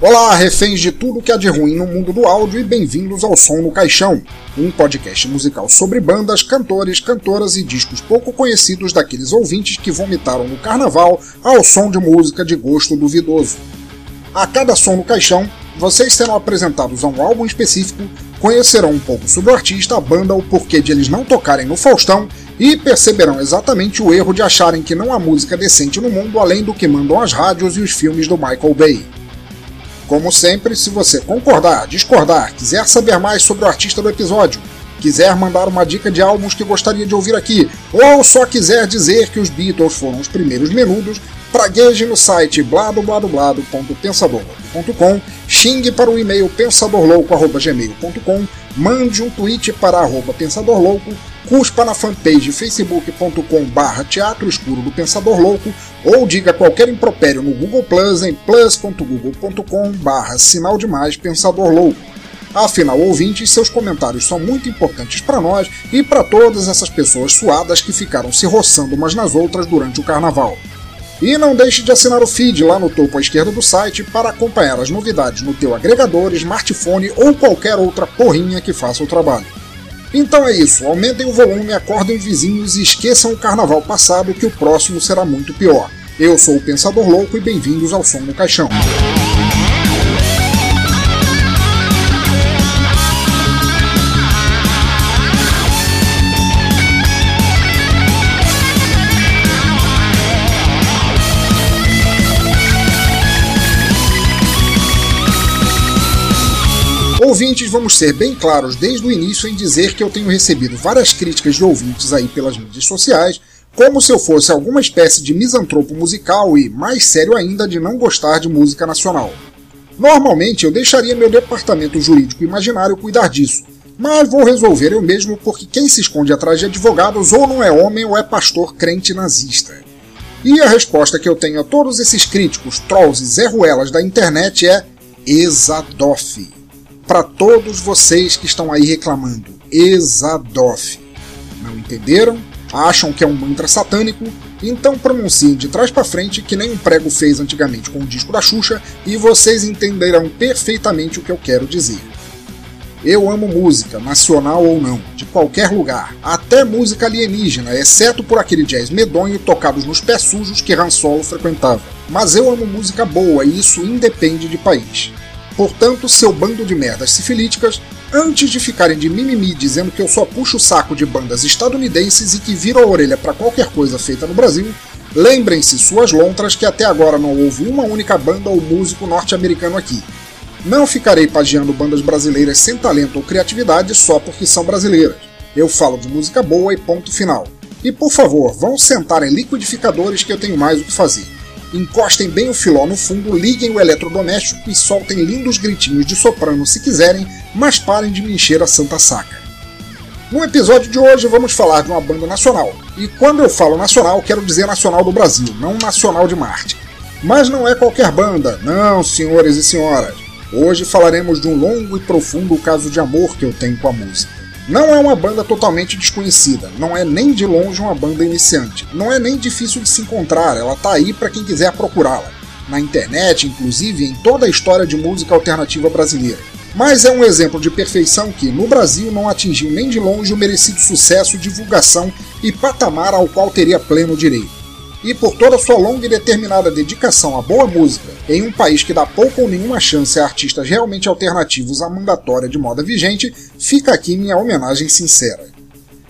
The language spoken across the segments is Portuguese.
Olá, reféns de tudo que há de ruim no mundo do áudio e bem-vindos ao Som no Caixão, um podcast musical sobre bandas, cantores, cantoras e discos pouco conhecidos daqueles ouvintes que vomitaram no carnaval ao som de música de gosto duvidoso. A cada Som no Caixão, vocês serão apresentados a um álbum específico, conhecerão um pouco sobre o artista, a banda, o porquê de eles não tocarem no Faustão e perceberão exatamente o erro de acharem que não há música decente no mundo além do que mandam as rádios e os filmes do Michael Bay. Como sempre, se você concordar, discordar, quiser saber mais sobre o artista do episódio, quiser mandar uma dica de álbuns que gostaria de ouvir aqui, ou só quiser dizer que os Beatles foram os primeiros menudos, pragueje no site bladobladoblado.pensadorlouco.com, xingue para o e-mail pensadorlouco.gmail.com, mande um tweet para arroba pensadorlouco, cuspa na fanpage facebook.com barra Teatro Escuro do Pensador Louco ou diga qualquer impropério no Google Plus em plus.google.com barra Sinal Demais Pensador Louco. Afinal, ouvintes, seus comentários são muito importantes para nós e para todas essas pessoas suadas que ficaram se roçando umas nas outras durante o carnaval. E não deixe de assinar o feed lá no topo à esquerda do site para acompanhar as novidades no teu agregador, smartphone ou qualquer outra porrinha que faça o trabalho. Então é isso, aumentem o volume, acordem vizinhos e esqueçam o carnaval passado que o próximo será muito pior. Eu sou o Pensador Louco e bem-vindos ao Som no Caixão. Ouvintes, vamos ser bem claros desde o início em dizer que eu tenho recebido várias críticas de ouvintes aí pelas mídias sociais, como se eu fosse alguma espécie de misantropo musical e, mais sério ainda, de não gostar de música nacional. Normalmente eu deixaria meu departamento jurídico imaginário cuidar disso, mas vou resolver eu mesmo porque quem se esconde atrás de advogados ou não é homem ou é pastor crente nazista. E a resposta que eu tenho a todos esses críticos, trolls e Zé Ruelas da internet é Exadoff para todos vocês que estão aí reclamando, Exadoff. Não entenderam? Acham que é um mantra satânico? Então pronunciem de trás para frente que nem um prego fez antigamente com o disco da Xuxa e vocês entenderão perfeitamente o que eu quero dizer. Eu amo música, nacional ou não, de qualquer lugar, até música alienígena, exceto por aquele jazz medonho tocados nos pés sujos que Han Solo frequentava. Mas eu amo música boa e isso independe de país. Portanto, seu bando de merdas sifilíticas, antes de ficarem de mimimi dizendo que eu só puxo o saco de bandas estadunidenses e que viram a orelha para qualquer coisa feita no Brasil, lembrem-se suas lontras que até agora não houve uma única banda ou músico norte-americano aqui. Não ficarei pagiando bandas brasileiras sem talento ou criatividade só porque são brasileiras. Eu falo de música boa e ponto final. E por favor, vão sentar em liquidificadores que eu tenho mais o que fazer encostem bem o filó no fundo, liguem o eletrodoméstico e soltem lindos gritinhos de soprano se quiserem, mas parem de me encher a santa saca. No episódio de hoje vamos falar de uma banda nacional. E quando eu falo nacional, quero dizer nacional do Brasil, não nacional de Marte. Mas não é qualquer banda, não, senhores e senhoras. Hoje falaremos de um longo e profundo caso de amor que eu tenho com a música. Não é uma banda totalmente desconhecida, não é nem de longe uma banda iniciante, não é nem difícil de se encontrar, ela tá aí para quem quiser procurá-la. Na internet, inclusive, em toda a história de música alternativa brasileira. Mas é um exemplo de perfeição que, no Brasil, não atingiu nem de longe o merecido sucesso, divulgação e patamar ao qual teria pleno direito e por toda sua longa e determinada dedicação à boa música em um país que dá pouco ou nenhuma chance a artistas realmente alternativos à mandatória de moda vigente, fica aqui minha homenagem sincera.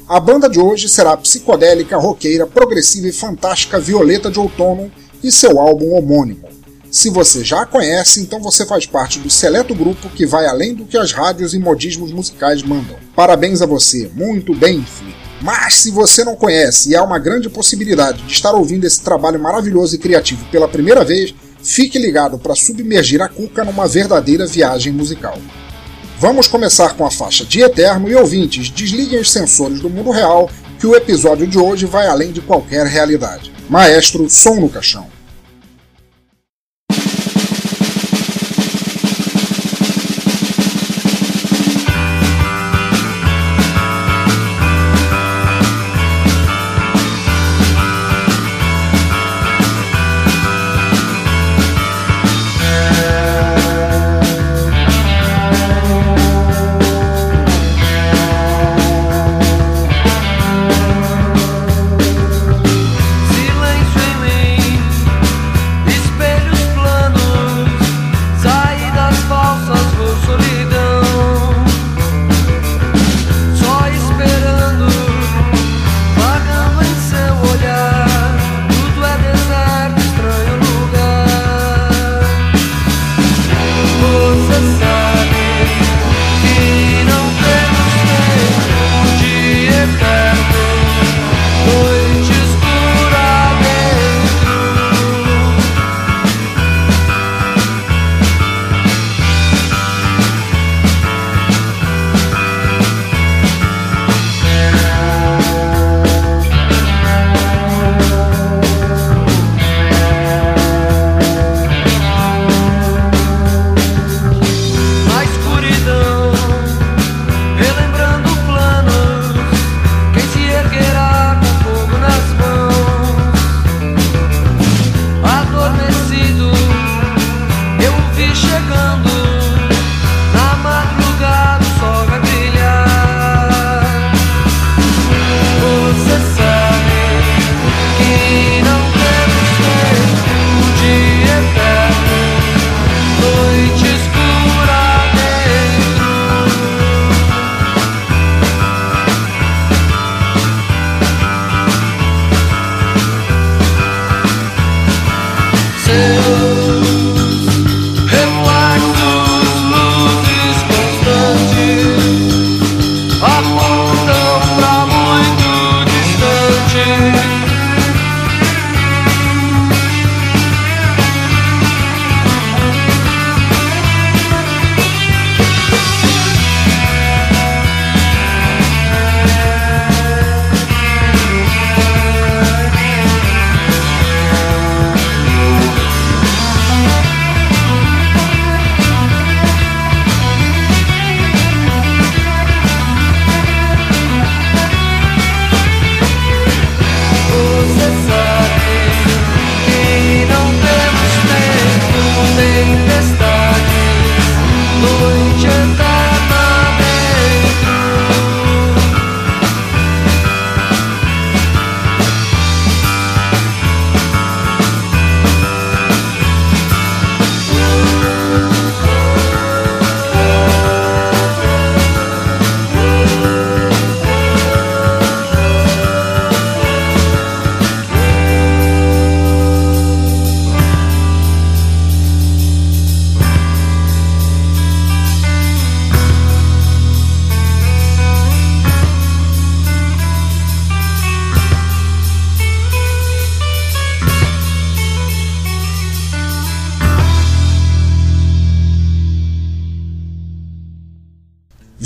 A banda de hoje será a psicodélica, roqueira, progressiva e fantástica Violeta de Outono e seu álbum homônimo. Se você já a conhece, então você faz parte do seleto grupo que vai além do que as rádios e modismos musicais mandam. Parabéns a você, muito bem, Felipe. Mas se você não conhece e há uma grande possibilidade de estar ouvindo esse trabalho maravilhoso e criativo pela primeira vez, fique ligado para submergir a cuca numa verdadeira viagem musical. Vamos começar com a faixa de Eterno e ouvintes, desliguem os sensores do mundo real que o episódio de hoje vai além de qualquer realidade. Maestro, som no caixão.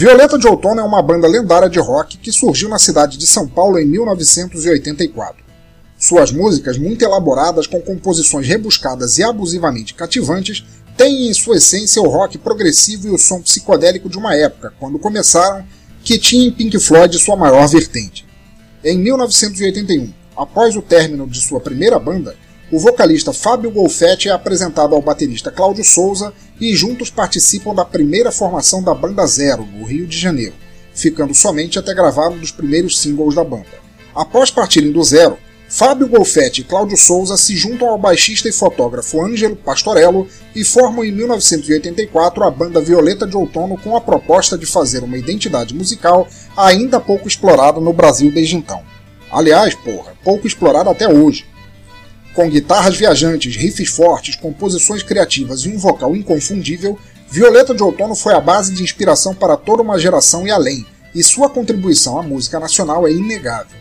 Violeta de Outono é uma banda lendária de rock que surgiu na cidade de São Paulo em 1984. Suas músicas, muito elaboradas com composições rebuscadas e abusivamente cativantes, têm em sua essência o rock progressivo e o som psicodélico de uma época, quando começaram, que tinha em Pink Floyd sua maior vertente. Em 1981, após o término de sua primeira banda, o vocalista Fábio Golfetti é apresentado ao baterista Cláudio Souza e juntos participam da primeira formação da Banda Zero, no Rio de Janeiro, ficando somente até gravar um dos primeiros singles da banda. Após partirem do Zero, Fábio Golfetti e Cláudio Souza se juntam ao baixista e fotógrafo Ângelo Pastorello e formam em 1984 a banda Violeta de Outono com a proposta de fazer uma identidade musical ainda pouco explorada no Brasil desde então. Aliás, porra, pouco explorada até hoje. Com guitarras viajantes, riffs fortes, composições criativas e um vocal inconfundível, Violeta de Outono foi a base de inspiração para toda uma geração e além, e sua contribuição à música nacional é inegável.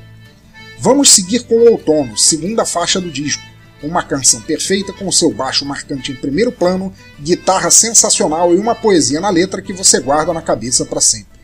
Vamos seguir com o Outono, segunda faixa do disco, uma canção perfeita com seu baixo marcante em primeiro plano, guitarra sensacional e uma poesia na letra que você guarda na cabeça para sempre.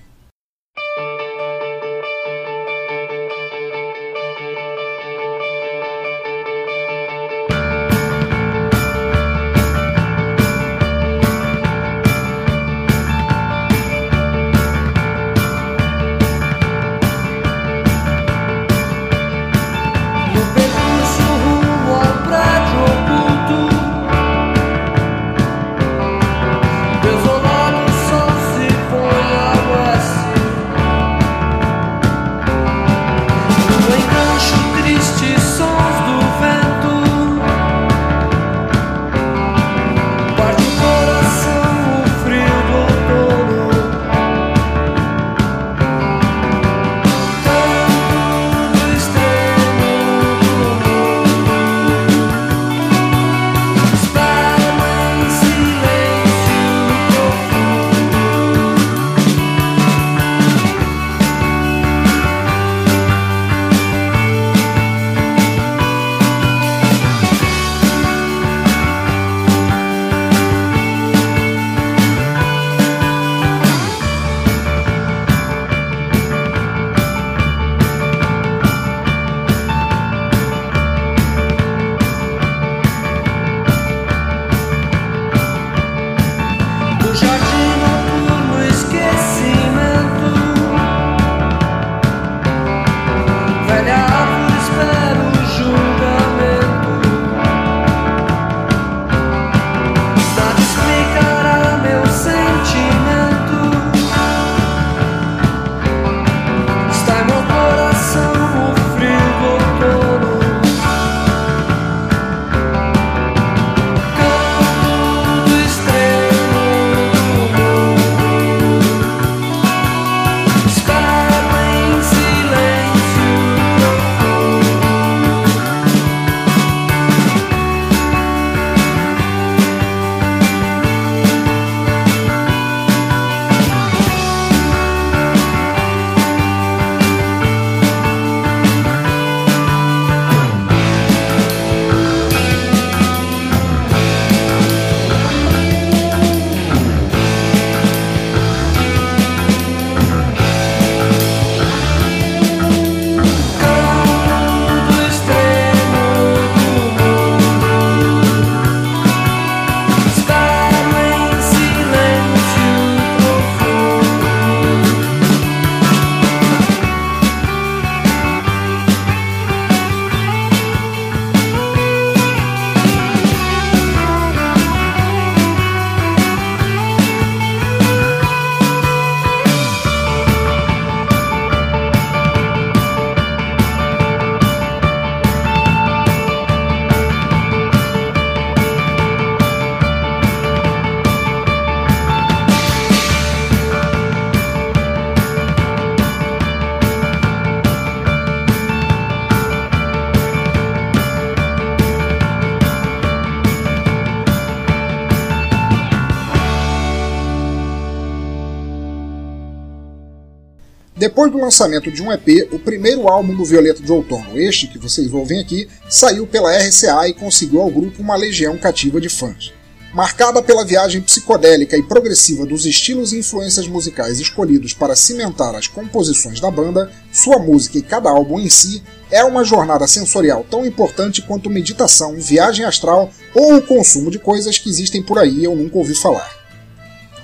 Depois do lançamento de um EP, o primeiro álbum do Violeta de Outono, este que vocês ouvem aqui, saiu pela RCA e conseguiu ao grupo uma legião cativa de fãs. Marcada pela viagem psicodélica e progressiva dos estilos e influências musicais escolhidos para cimentar as composições da banda, sua música e cada álbum em si é uma jornada sensorial tão importante quanto meditação, viagem astral ou o consumo de coisas que existem por aí e eu nunca ouvi falar.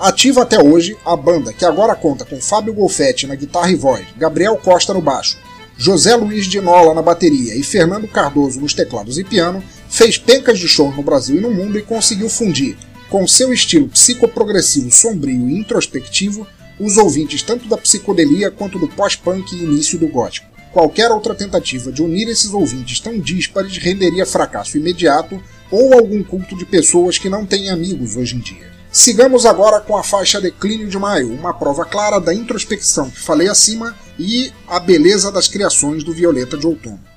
Ativa até hoje, a banda, que agora conta com Fábio Golfetti na guitarra e voz, Gabriel Costa no baixo, José Luiz de Nola na bateria e Fernando Cardoso nos teclados e piano, fez pencas de show no Brasil e no mundo e conseguiu fundir, com seu estilo psicoprogressivo sombrio e introspectivo, os ouvintes tanto da psicodelia quanto do pós-punk e início do gótico. Qualquer outra tentativa de unir esses ouvintes tão díspares renderia fracasso imediato ou algum culto de pessoas que não têm amigos hoje em dia. Sigamos agora com a faixa Declínio de Maio, uma prova clara da introspecção que falei acima e a beleza das criações do Violeta de Outono.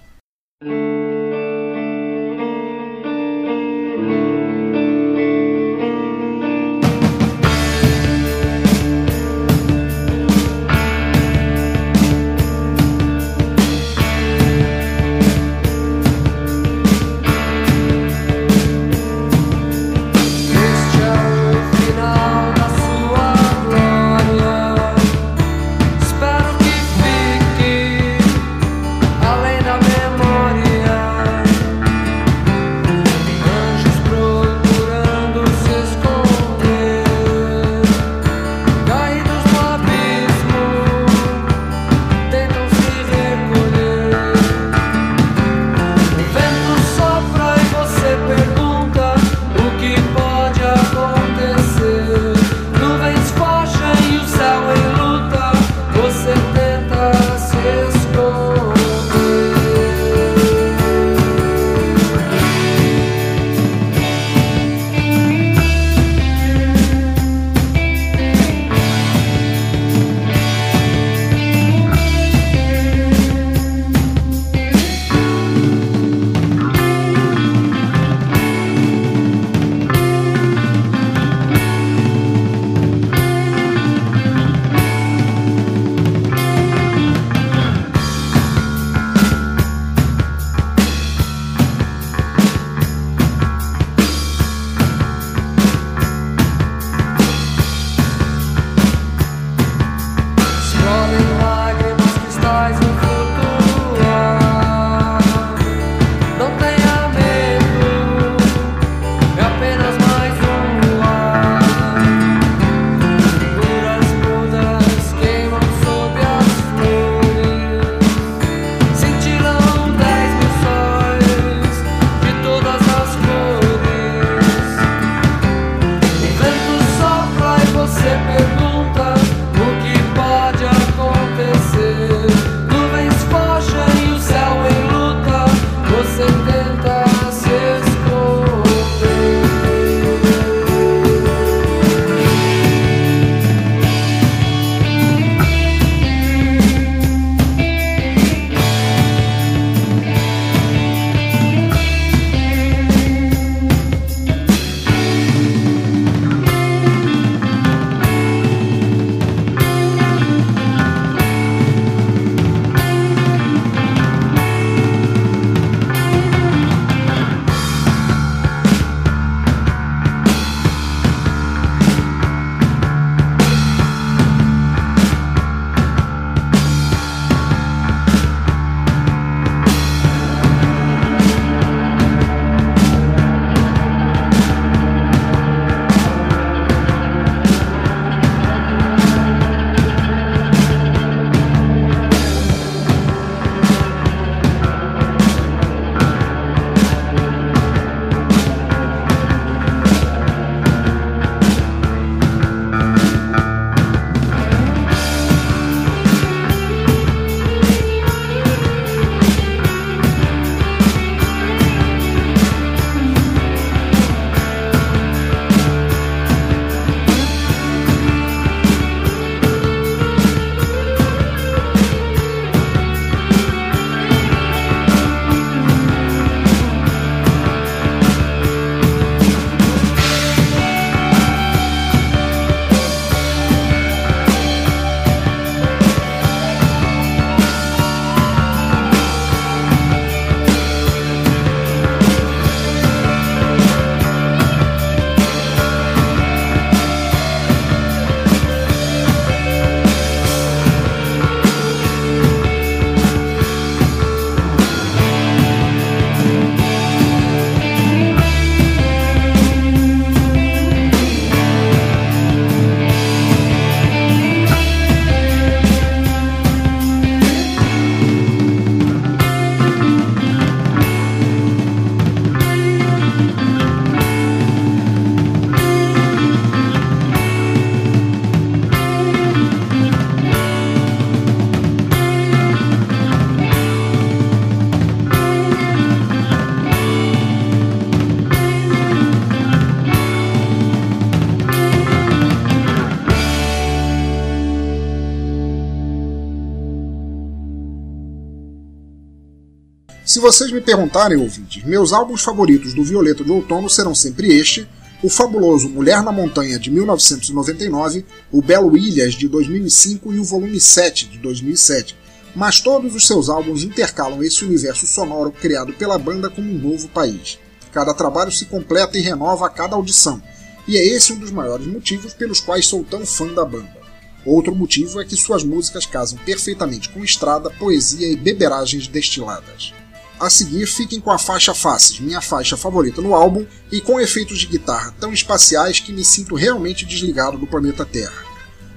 Vocês me perguntarem, ouvintes, meus álbuns favoritos do Violeta de Outono serão sempre este, o fabuloso Mulher na Montanha de 1999, o Belo Ilhas de 2005 e o volume 7 de 2007, mas todos os seus álbuns intercalam esse universo sonoro criado pela banda como um novo país. Cada trabalho se completa e renova a cada audição, e é esse um dos maiores motivos pelos quais sou tão fã da banda. Outro motivo é que suas músicas casam perfeitamente com estrada, poesia e beberagens destiladas. A seguir, fiquem com a faixa Faces, minha faixa favorita no álbum, e com efeitos de guitarra tão espaciais que me sinto realmente desligado do planeta Terra.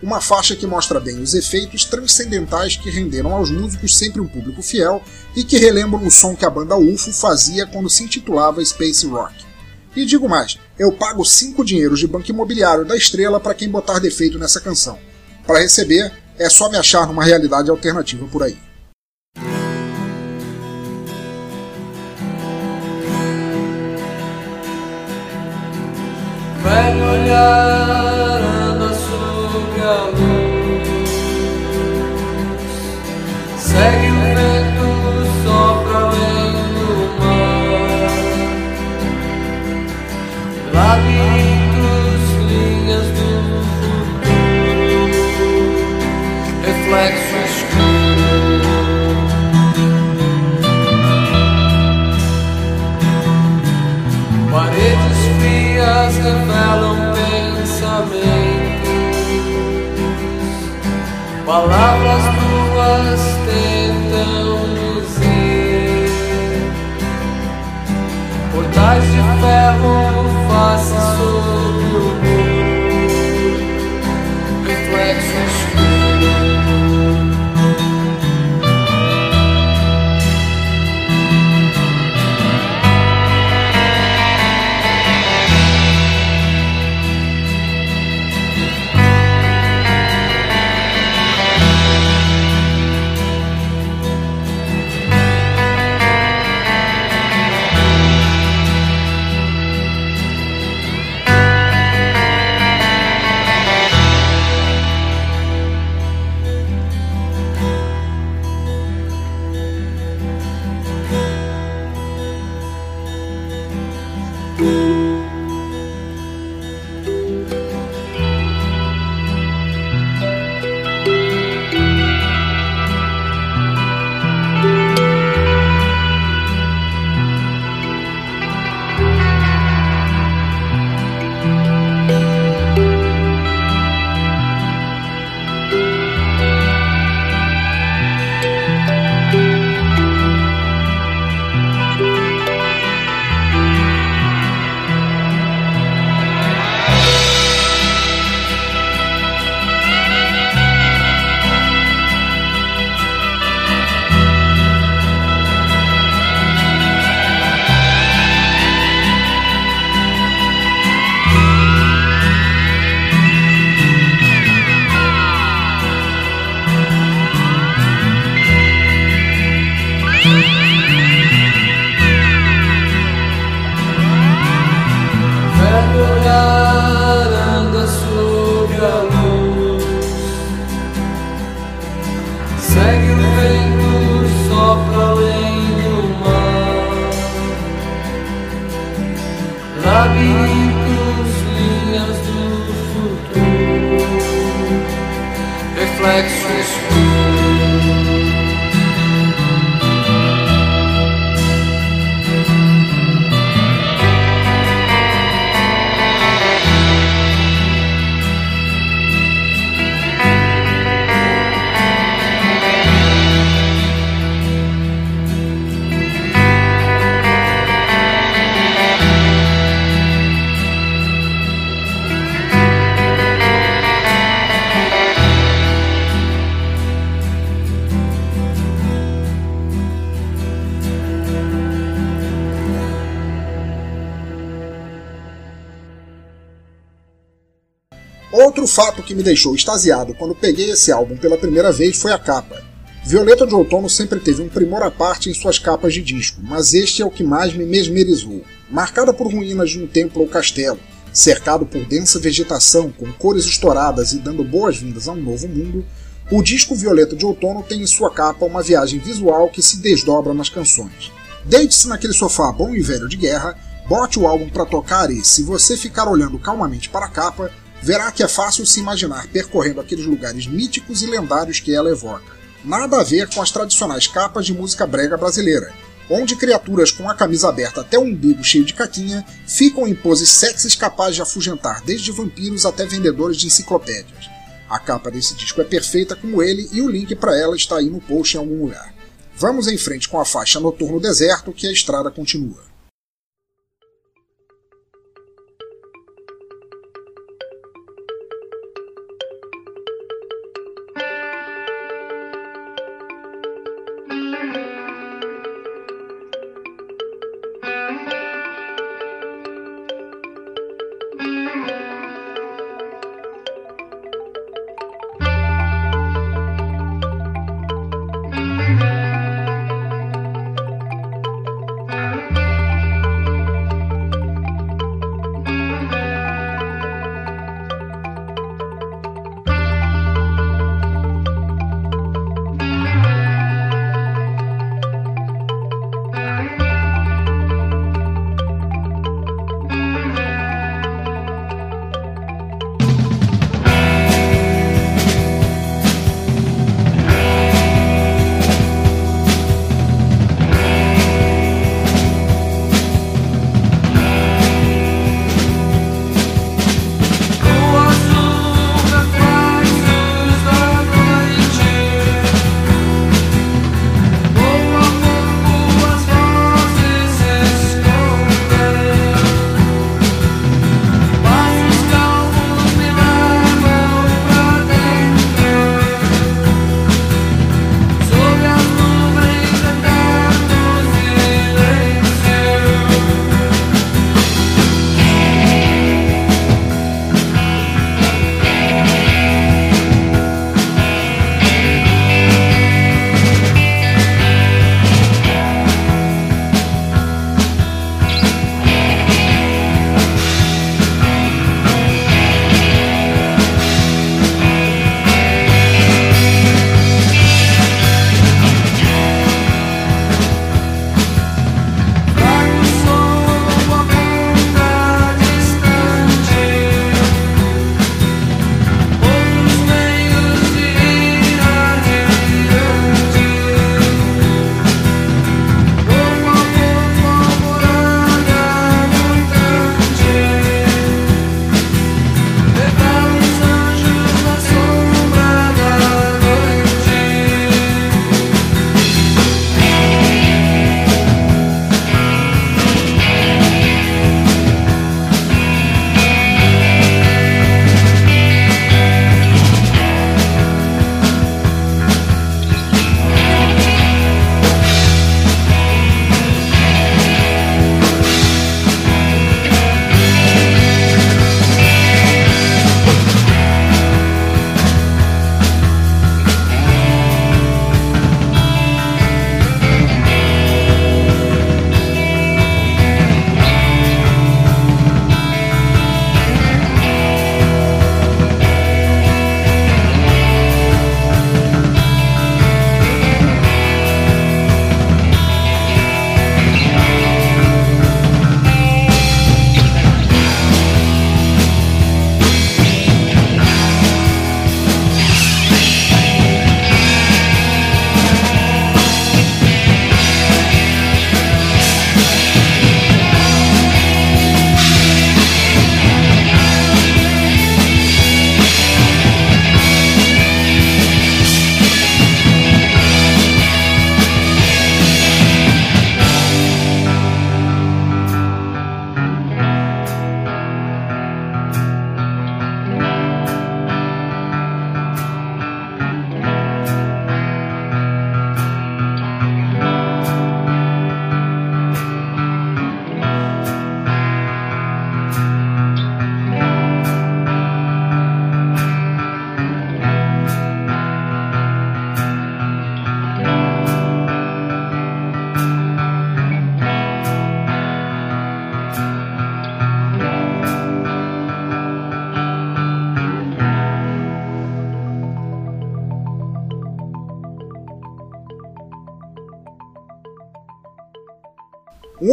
Uma faixa que mostra bem os efeitos transcendentais que renderam aos músicos sempre um público fiel e que relembram o som que a banda UFO fazia quando se intitulava Space Rock. E digo mais, eu pago 5 dinheiros de banco imobiliário da estrela para quem botar defeito nessa canção. Para receber, é só me achar numa realidade alternativa por aí. Sobre a luz, segue Outro fato que me deixou extasiado quando peguei esse álbum pela primeira vez foi a capa. Violeta de Outono sempre teve um primor à parte em suas capas de disco, mas este é o que mais me mesmerizou. Marcada por ruínas de um templo ou castelo, cercado por densa vegetação, com cores estouradas e dando boas-vindas a um novo mundo, o disco Violeta de Outono tem em sua capa uma viagem visual que se desdobra nas canções. Deite-se naquele sofá bom e velho de guerra, bote o álbum para tocar e, se você ficar olhando calmamente para a capa, verá que é fácil se imaginar percorrendo aqueles lugares míticos e lendários que ela evoca. Nada a ver com as tradicionais capas de música brega brasileira, onde criaturas com a camisa aberta até o umbigo cheio de caquinha ficam em poses sexys capazes de afugentar desde vampiros até vendedores de enciclopédias. A capa desse disco é perfeita como ele e o link para ela está aí no post em algum lugar. Vamos em frente com a faixa Noturno Deserto que a estrada continua.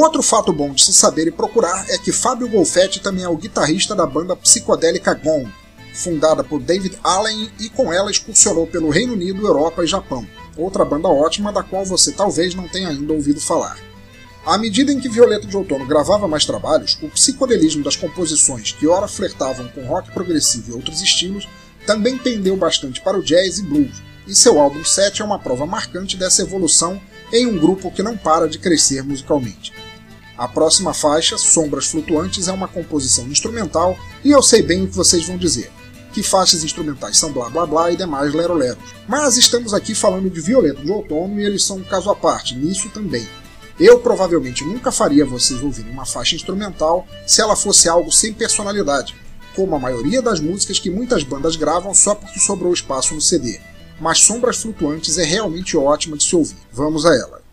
Outro fato bom de se saber e procurar é que Fábio Golfetti também é o guitarrista da banda psicodélica Gong, fundada por David Allen e com ela excursionou pelo Reino Unido, Europa e Japão. Outra banda ótima da qual você talvez não tenha ainda ouvido falar. À medida em que Violeta de Outono gravava mais trabalhos, o psicodelismo das composições, que ora flertavam com rock progressivo e outros estilos, também pendeu bastante para o jazz e blues, e seu álbum 7 é uma prova marcante dessa evolução em um grupo que não para de crescer musicalmente. A próxima faixa, Sombras Flutuantes, é uma composição instrumental e eu sei bem o que vocês vão dizer. Que faixas instrumentais são blá blá blá e demais lero-leros. Mas estamos aqui falando de Violeta de Outono e eles são um caso à parte, nisso também. Eu provavelmente nunca faria vocês ouvirem uma faixa instrumental se ela fosse algo sem personalidade, como a maioria das músicas que muitas bandas gravam só porque sobrou espaço no CD. Mas Sombras Flutuantes é realmente ótima de se ouvir. Vamos a ela.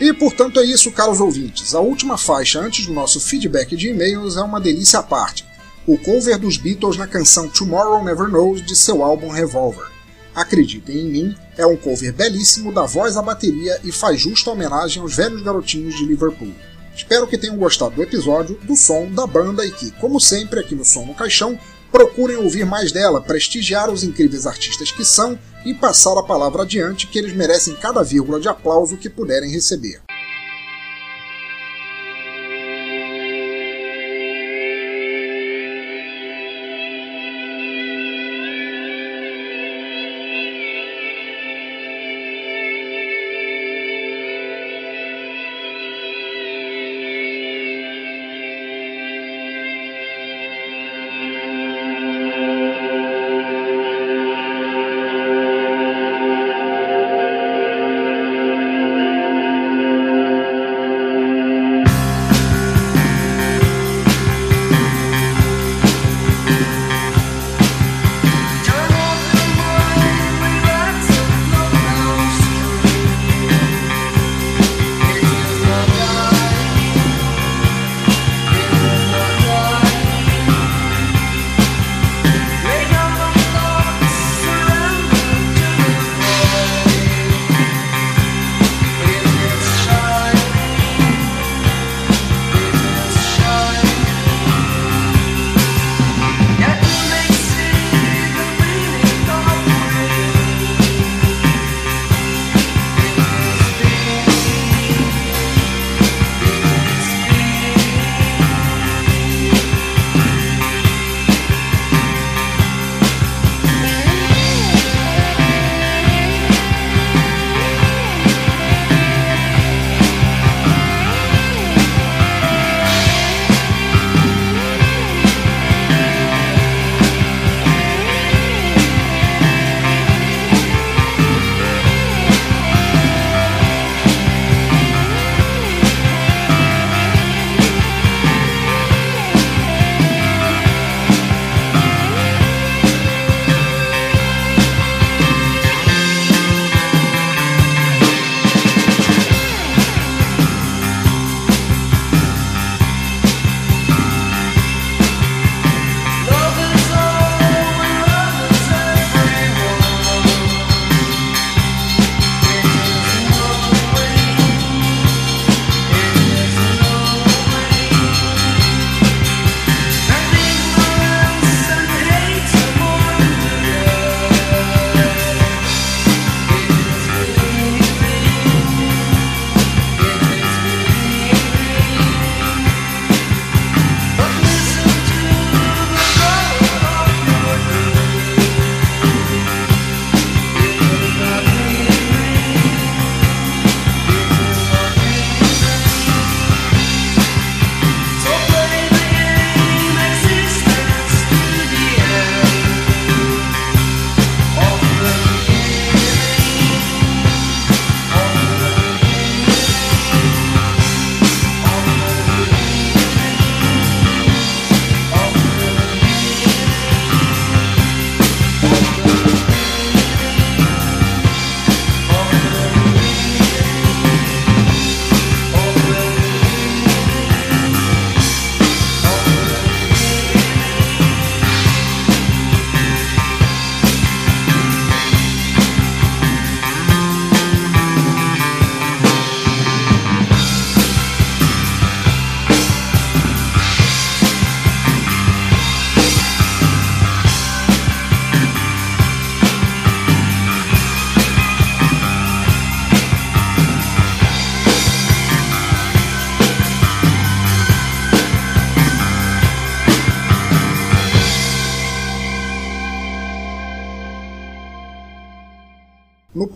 E portanto é isso, caros ouvintes. A última faixa antes do nosso feedback de e-mails é uma delícia à parte. O cover dos Beatles na canção Tomorrow Never Knows de seu álbum Revolver. Acreditem em mim, é um cover belíssimo da voz à bateria e faz justa homenagem aos velhos garotinhos de Liverpool. Espero que tenham gostado do episódio, do som, da banda e que, como sempre aqui no Som no Caixão, procurem ouvir mais dela, prestigiar os incríveis artistas que são e passar a palavra adiante que eles merecem cada vírgula de aplauso que puderem receber.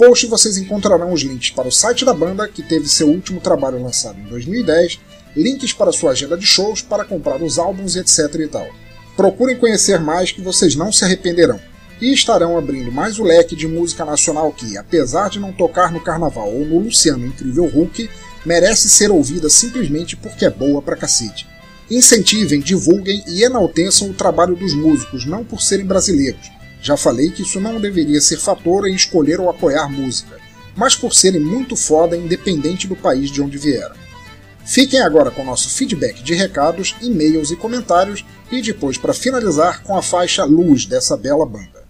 Post vocês encontrarão os links para o site da banda, que teve seu último trabalho lançado em 2010, links para sua agenda de shows para comprar os álbuns etc e tal. Procurem conhecer mais que vocês não se arrependerão. E estarão abrindo mais o leque de música nacional que, apesar de não tocar no Carnaval ou no Luciano Incrível Hulk, merece ser ouvida simplesmente porque é boa pra cacete. Incentivem, divulguem e enalteçam o trabalho dos músicos, não por serem brasileiros, já falei que isso não deveria ser fator em escolher ou apoiar música. mas por serem muito foda independente do país de onde vieram. Fiquem agora com nosso feedback de recados, e-mails e comentários e depois para finalizar com a faixa Luz dessa bela banda.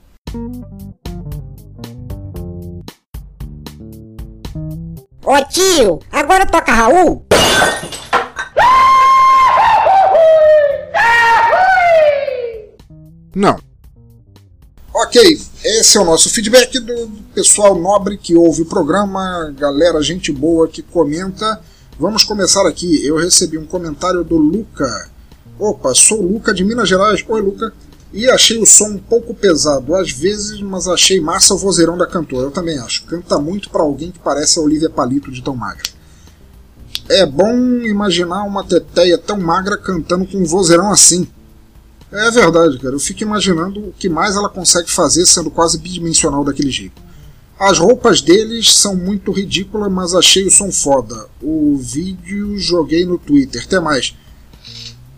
Ô tio, agora toca Raul? Não. Ok, esse é o nosso feedback do pessoal nobre que ouve o programa, galera, gente boa que comenta. Vamos começar aqui. Eu recebi um comentário do Luca. Opa, sou o Luca de Minas Gerais. Oi, Luca. E achei o som um pouco pesado às vezes, mas achei massa o vozeirão da cantora. Eu também acho. Canta muito para alguém que parece a Olivia Palito de tão magra. É bom imaginar uma teteia tão magra cantando com um vozeirão assim. É verdade, cara. Eu fico imaginando o que mais ela consegue fazer sendo quase bidimensional daquele jeito. As roupas deles são muito ridículas, mas achei o som foda. O vídeo joguei no Twitter. Até mais.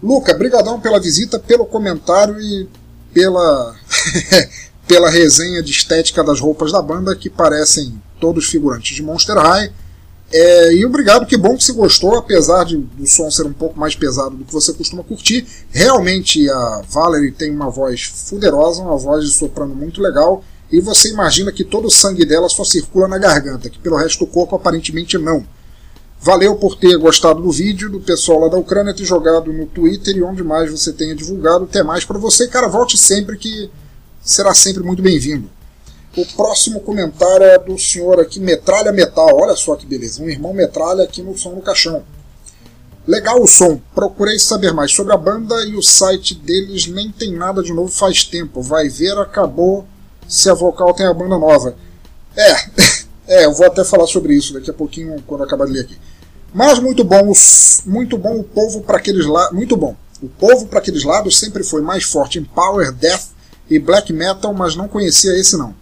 Luca, brigadão pela visita, pelo comentário e pela pela resenha de estética das roupas da banda que parecem todos figurantes de Monster High é, e obrigado, que bom que você gostou, apesar de, do som ser um pouco mais pesado do que você costuma curtir. Realmente a Valerie tem uma voz fuderosa, uma voz de soprano muito legal, e você imagina que todo o sangue dela só circula na garganta, que pelo resto do corpo aparentemente não. Valeu por ter gostado do vídeo, do pessoal lá da Ucrânia ter jogado no Twitter e onde mais você tenha divulgado. Até mais para você, cara, volte sempre que será sempre muito bem-vindo. O próximo comentário é do senhor aqui, Metralha Metal. Olha só que beleza, um irmão Metralha aqui no Som no Caixão. Legal o som, procurei saber mais sobre a banda e o site deles nem tem nada de novo faz tempo. Vai ver, acabou se a vocal tem a banda nova. É, é, eu vou até falar sobre isso daqui a pouquinho quando acabar de ler aqui. Mas muito bom, muito bom o povo para aqueles lados, muito bom. O povo para aqueles lados sempre foi mais forte em power, death e black metal, mas não conhecia esse não.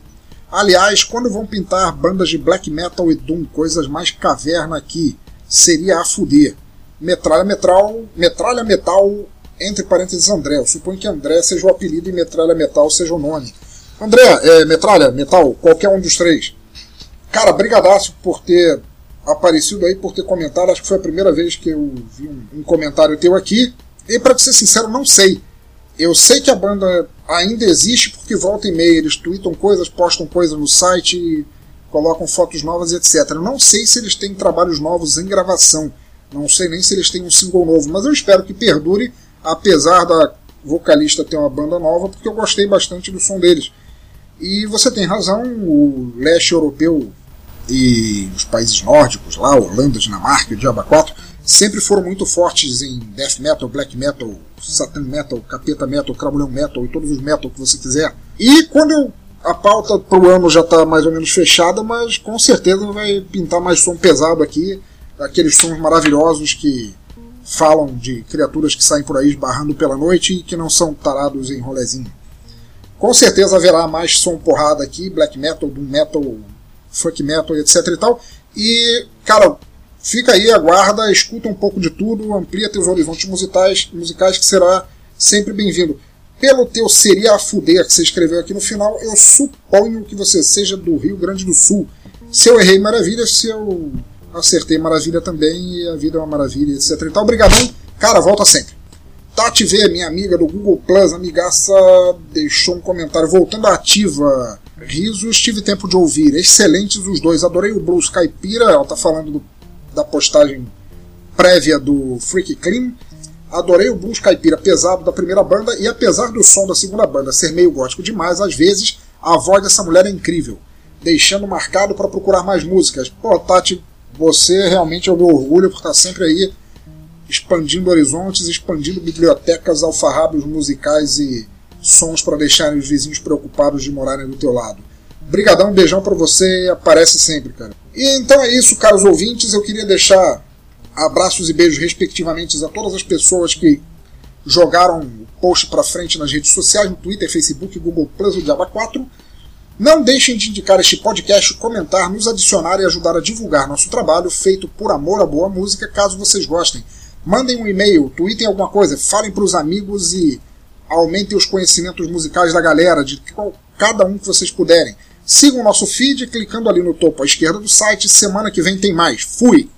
Aliás, quando vão pintar bandas de black metal e doom, coisas mais caverna aqui, seria a fuder. Metralha Metal, Metralha Metal, entre parênteses André. Eu suponho que André seja o apelido e Metralha Metal seja o nome. André, é, Metralha, Metal, qualquer um dos três. Cara, brigadaço por ter aparecido aí, por ter comentado. Acho que foi a primeira vez que eu vi um, um comentário teu aqui. E para ser sincero, não sei. Eu sei que a banda ainda existe porque volta e meia eles tweetam coisas, postam coisas no site, colocam fotos novas etc. não sei se eles têm trabalhos novos em gravação, não sei nem se eles têm um single novo, mas eu espero que perdure, apesar da vocalista ter uma banda nova, porque eu gostei bastante do som deles. E você tem razão, o leste europeu e os países nórdicos, lá, Holanda, Dinamarca, o Diaba 4, sempre foram muito fortes em death metal, black metal, satan metal, capeta metal, cramulhão metal e todos os metal que você quiser. E quando eu, a pauta pro ano já está mais ou menos fechada, mas com certeza vai pintar mais som pesado aqui, aqueles sons maravilhosos que falam de criaturas que saem por aí esbarrando pela noite e que não são tarados em rolezinho. Com certeza haverá mais som porrada aqui, black metal, doom metal, funk metal, etc e tal. E, cara, Fica aí, aguarda, escuta um pouco de tudo, amplia teus horizontes musicais, musicais que será sempre bem-vindo. Pelo teu seria a fuder que você escreveu aqui no final, eu suponho que você seja do Rio Grande do Sul. Se eu errei, maravilha. Se eu acertei, maravilha também. E a vida é uma maravilha, etc. Então, obrigadão. Cara, volta sempre. Tati V, minha amiga do Google Plus, amigaça, deixou um comentário. Voltando à ativa, risos, tive tempo de ouvir. Excelentes os dois. Adorei o Blues Caipira. Ela tá falando do da postagem prévia do Freak Clean. Adorei o blues caipira pesado da primeira banda e apesar do som da segunda banda ser meio gótico demais, às vezes a voz dessa mulher é incrível, deixando marcado para procurar mais músicas. Pô, Tati, você realmente é o meu orgulho por estar sempre aí expandindo horizontes, expandindo bibliotecas, alfarrábios musicais e sons para deixarem os vizinhos preocupados de morarem do teu lado. Brigadão, um beijão para você aparece sempre, cara. E então é isso, caros ouvintes. Eu queria deixar abraços e beijos respectivamente a todas as pessoas que jogaram o post para frente nas redes sociais, no Twitter, Facebook, Google Plus, o Diaba 4. Não deixem de indicar este podcast, comentar, nos adicionar e ajudar a divulgar nosso trabalho feito por amor à boa música, caso vocês gostem. Mandem um e-mail, tweetem alguma coisa, falem para os amigos e aumentem os conhecimentos musicais da galera, de cada um que vocês puderem. Siga o nosso feed clicando ali no topo à esquerda do site. Semana que vem tem mais. Fui!